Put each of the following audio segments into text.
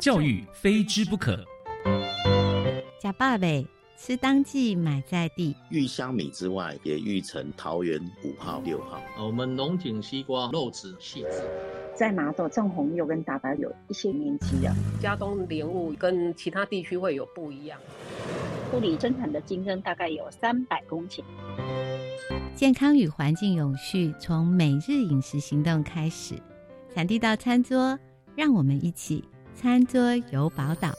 教育非之不可。假爸贝吃当季买在地，育香米之外，也育成桃园五号、六号。我们龙井西瓜肉质细致，在麻豆正红柚跟大白有一些年纪的。佳冬莲雾跟其他地区会有不一样。埔里生产的金针大概有三百公顷。健康与环境永续，从每日饮食行动开始，产地到餐桌，让我们一起餐桌有宝岛。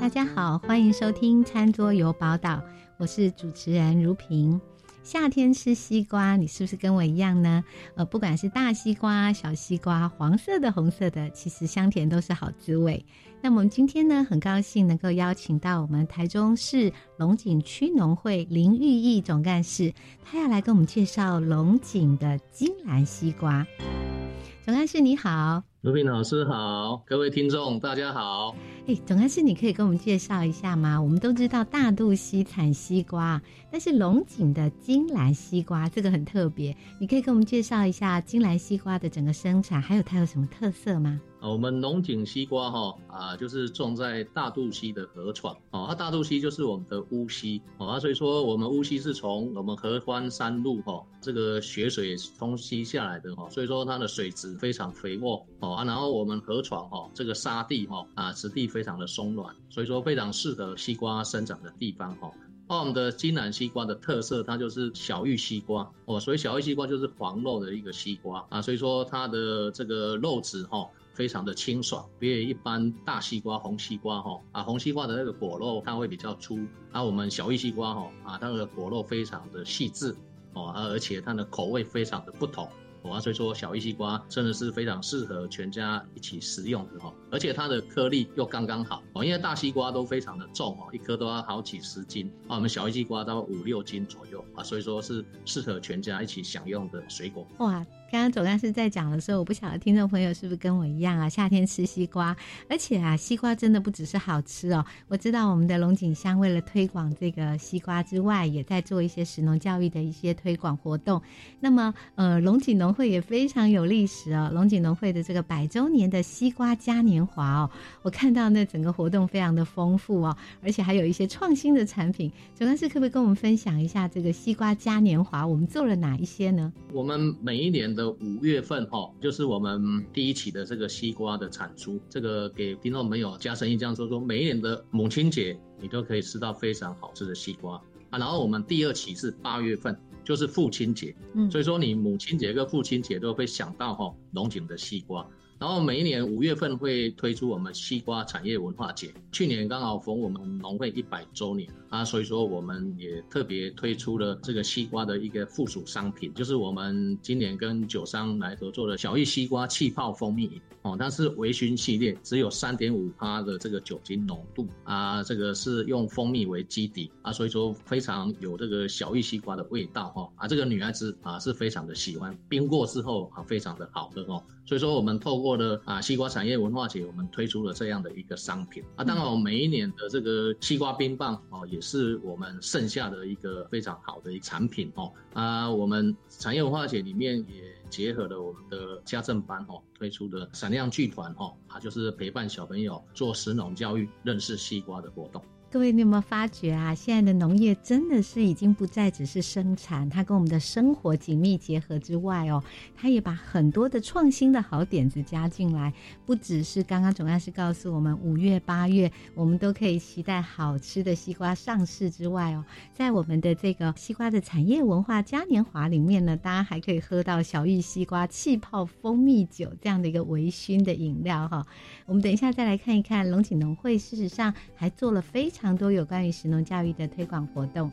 大家好，欢迎收听《餐桌有宝岛》，我是主持人如萍。夏天吃西瓜，你是不是跟我一样呢？呃，不管是大西瓜、小西瓜，黄色的、红色的，其实香甜都是好滋味。那么我们今天呢，很高兴能够邀请到我们台中市龙井区农会林玉义总干事，他要来跟我们介绍龙井的金兰西瓜。总干事你好。卢平老师好，各位听众大家好。哎，总干事，你可以跟我们介绍一下吗？我们都知道大肚溪产西瓜，但是龙井的金兰西瓜这个很特别，你可以跟我们介绍一下金兰西瓜的整个生产，还有它有什么特色吗？啊我们龙井西瓜哈啊，就是种在大肚溪的河床哦，它大肚溪就是我们的乌溪哦，所以说我们乌溪是从我们合欢山路哈这个雪水冲吸下来的哈，所以说它的水质非常肥沃哦啊，然后我们河床哈这个沙地哈啊质地非常的松软，所以说非常适合西瓜生长的地方哈。那我们的金兰西瓜的特色，它就是小玉西瓜哦，所以小玉西瓜就是黄肉的一个西瓜啊，所以说它的这个肉质哈。非常的清爽，比一般大西瓜、红西瓜哈啊，红西瓜的那个果肉它会比较粗，啊，我们小玉西瓜哈啊，它的果肉非常的细致哦，而且它的口味非常的不同。啊，所以说小玉西瓜真的是非常适合全家一起食用的哈，而且它的颗粒又刚刚好哦，因为大西瓜都非常的重哦，一颗都要好几十斤啊，我们小玉西瓜到五六斤左右啊，所以说是适合全家一起享用的水果。哇，刚刚总干事在讲的时候，我不晓得听众朋友是不是跟我一样啊，夏天吃西瓜，而且啊，西瓜真的不只是好吃哦，我知道我们的龙井乡为了推广这个西瓜之外，也在做一些食农教育的一些推广活动。那么呃，龙井农会也非常有历史哦，龙井农会的这个百周年的西瓜嘉年华哦，我看到那整个活动非常的丰富哦，而且还有一些创新的产品。总干事可不可以跟我们分享一下这个西瓜嘉年华，我们做了哪一些呢？我们每一年的五月份哈，就是我们第一期的这个西瓜的产出，这个给听众朋友加深印象，说说每一年的母亲节，你都可以吃到非常好吃的西瓜啊。然后我们第二期是八月份。就是父亲节，嗯，所以说你母亲节跟父亲节都会想到哈龙井的西瓜。然后每一年五月份会推出我们西瓜产业文化节，去年刚好逢我们农会一百周年啊，所以说我们也特别推出了这个西瓜的一个附属商品，就是我们今年跟酒商来合作的小玉西瓜气泡蜂蜜哦，它是微醺系列，只有三点五趴的这个酒精浓度啊，这个是用蜂蜜为基底啊，所以说非常有这个小玉西瓜的味道哈啊，这个女孩子啊是非常的喜欢，冰过之后啊非常的好喝哦，所以说我们透过。过了啊，西瓜产业文化节，我们推出了这样的一个商品啊。当然，我们每一年的这个西瓜冰棒哦，也是我们剩下的一个非常好的一个产品哦。啊，我们产业文化节里面也结合了我们的家政班哦，推出的闪亮剧团哦，啊，就是陪伴小朋友做食农教育、认识西瓜的活动。各位，你有没有发觉啊？现在的农业真的是已经不再只是生产，它跟我们的生活紧密结合之外哦，它也把很多的创新的好点子加进来。不只是刚刚总干事告诉我们，五月、八月我们都可以期待好吃的西瓜上市之外哦，在我们的这个西瓜的产业文化嘉年华里面呢，大家还可以喝到小玉西瓜气泡蜂蜜酒这样的一个微醺的饮料哈。我们等一下再来看一看龙井农会，事实上还做了非常。常多有关于食农教育的推广活动。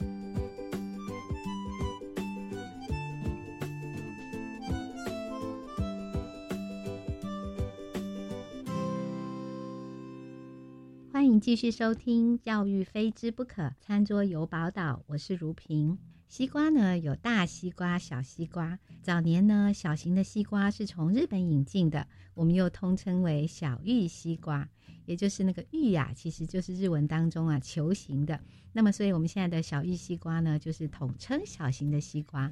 欢迎继续收听《教育非知不可》，餐桌有宝岛，我是如萍。西瓜呢，有大西瓜、小西瓜。早年呢，小型的西瓜是从日本引进的，我们又通称为小玉西瓜。也就是那个玉呀，其实就是日文当中啊球形的。那么，所以我们现在的小玉西瓜呢，就是统称小型的西瓜。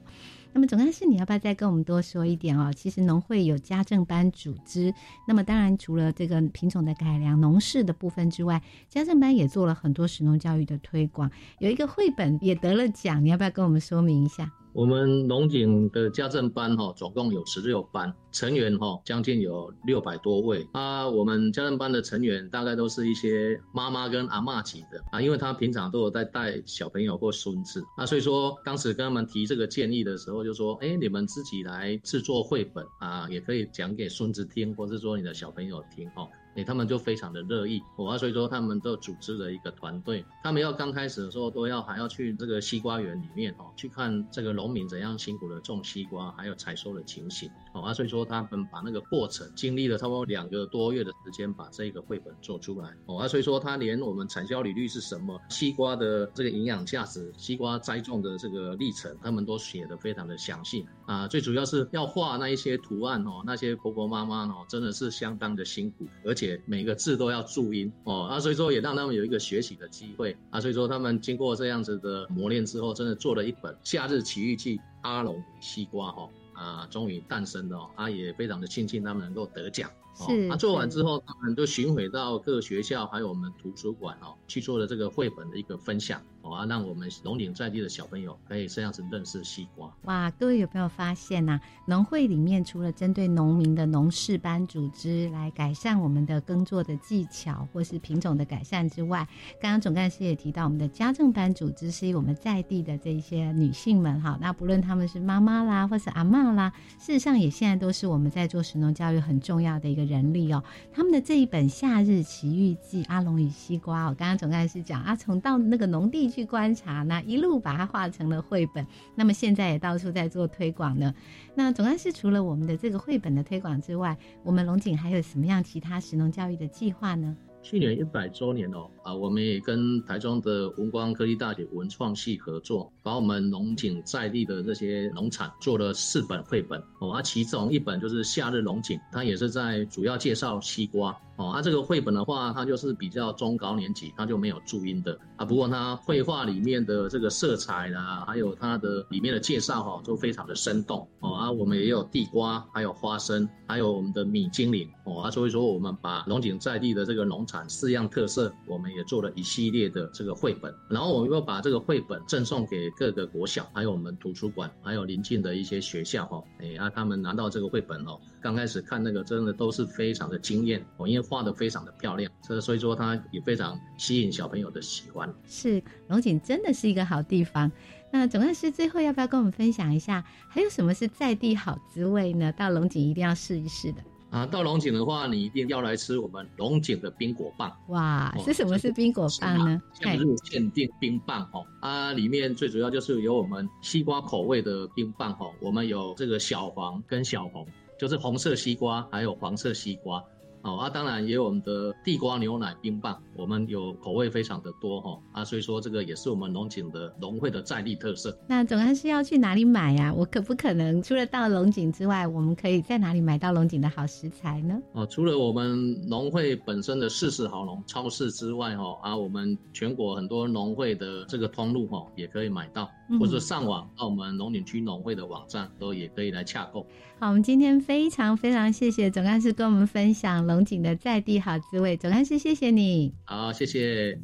那么总干事，你要不要再跟我们多说一点哦？其实农会有家政班组织，那么当然除了这个品种的改良、农事的部分之外，家政班也做了很多食农教育的推广，有一个绘本也得了奖，你要不要跟我们说明一下？我们龙井的家政班哈，总共有十六班，成员哈将近有六百多位啊。我们家政班的成员大概都是一些妈妈跟阿妈级的啊，因为他平常都有在带小朋友或孙子啊，所以说当时跟他们提这个建议的时候，就说，哎，你们自己来制作绘本啊，也可以讲给孙子听，或是说你的小朋友听哈。哎，他们就非常的乐意，哦啊，所以说他们都组织了一个团队，他们要刚开始的时候都要还要去这个西瓜园里面哦，去看这个农民怎样辛苦的种西瓜，还有采收的情形，哦啊，所以说他们把那个过程经历了差不多两个多月的时间，把这个绘本做出来，哦啊，所以说他连我们产销履率是什么，西瓜的这个营养价值，西瓜栽种的这个历程，他们都写的非常的详细。啊，最主要是要画那一些图案哦，那些婆婆妈妈哦，真的是相当的辛苦，而且。每个字都要注音哦，啊，所以说也让他们有一个学习的机会啊，所以说他们经过这样子的磨练之后，真的做了一本《夏日奇遇记》阿龙与西瓜哈啊，终于诞生了哦，啊，也非常的庆幸他们能够得奖。哦啊、做完之后，他们就巡回到各学校，还有我们图书馆哦，去做了这个绘本的一个分享，哦啊，让我们龙岭在地的小朋友可以这样子认识西瓜。哇，各位有没有发现呢、啊？农会里面除了针对农民的农事班组织来改善我们的耕作的技巧或是品种的改善之外，刚刚总干事也提到，我们的家政班组织是以我们在地的这一些女性们哈，那不论她们是妈妈啦，或是阿嬷啦，事实上也现在都是我们在做神农教育很重要的一个。人力哦，他们的这一本《夏日奇遇记》阿龙与西瓜我，刚刚总干事讲啊，从到那个农地去观察，那一路把它画成了绘本，那么现在也到处在做推广呢。那总干事除了我们的这个绘本的推广之外，我们龙井还有什么样其他食农教育的计划呢？去年一百周年哦，啊，我们也跟台中的文光科技大学文创系合作，把我们龙井在地的这些农产做了四本绘本哦，啊，其中一本就是《夏日龙井》，它也是在主要介绍西瓜。哦，啊，这个绘本的话，它就是比较中高年级，它就没有注音的啊。不过它绘画里面的这个色彩啦，还有它的里面的介绍哈，都非常的生动。哦，啊，我们也有地瓜，还有花生，还有我们的米精灵。哦，啊，所以说我们把龙井在地的这个农四样特色，我们也做了一系列的这个绘本。然后我们又把这个绘本赠送给各个国小，还有我们图书馆，还有邻近的一些学校哈。哎，啊，他们拿到这个绘本哦。刚开始看那个真的都是非常的惊艳哦，因为画的非常的漂亮，所所以说它也非常吸引小朋友的喜欢。是龙井真的是一个好地方。那总干事最后要不要跟我们分享一下，还有什么是在地好滋味呢？到龙井一定要试一试的啊！到龙井的话，你一定要来吃我们龙井的冰果棒。哇，是什么是冰果棒呢？夏日限定冰棒哦，啊，里面最主要就是有我们西瓜口味的冰棒哦，我们有这个小黄跟小红。就是红色西瓜，还有黄色西瓜。哦啊，当然也有我们的地瓜牛奶冰棒，我们有口味非常的多哈啊，所以说这个也是我们龙井的农会的在地特色。那总干事要去哪里买呀、啊？我可不可能除了到龙井之外，我们可以在哪里买到龙井的好食材呢？哦，除了我们农会本身的四十好农超市之外哈啊，我们全国很多农会的这个通路哈也可以买到，或者上网到我们龙井区农会的网站都也可以来洽购。好，我们今天非常非常谢谢总干事跟我们分享龙井的在地好滋味，总干事谢谢你。好，谢谢。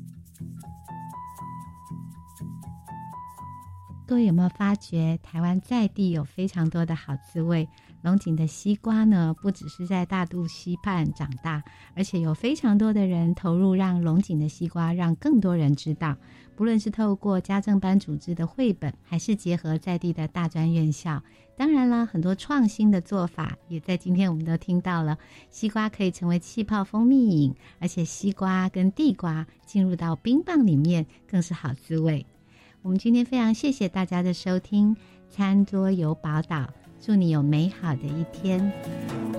各位有没有发觉，台湾在地有非常多的好滋味？龙井的西瓜呢，不只是在大肚溪畔长大，而且有非常多的人投入，让龙井的西瓜让更多人知道。不论是透过家政班组织的绘本，还是结合在地的大专院校，当然了，很多创新的做法也在今天我们都听到了。西瓜可以成为气泡蜂蜜饮，而且西瓜跟地瓜进入到冰棒里面，更是好滋味。我们今天非常谢谢大家的收听，餐桌有宝岛。祝你有美好的一天。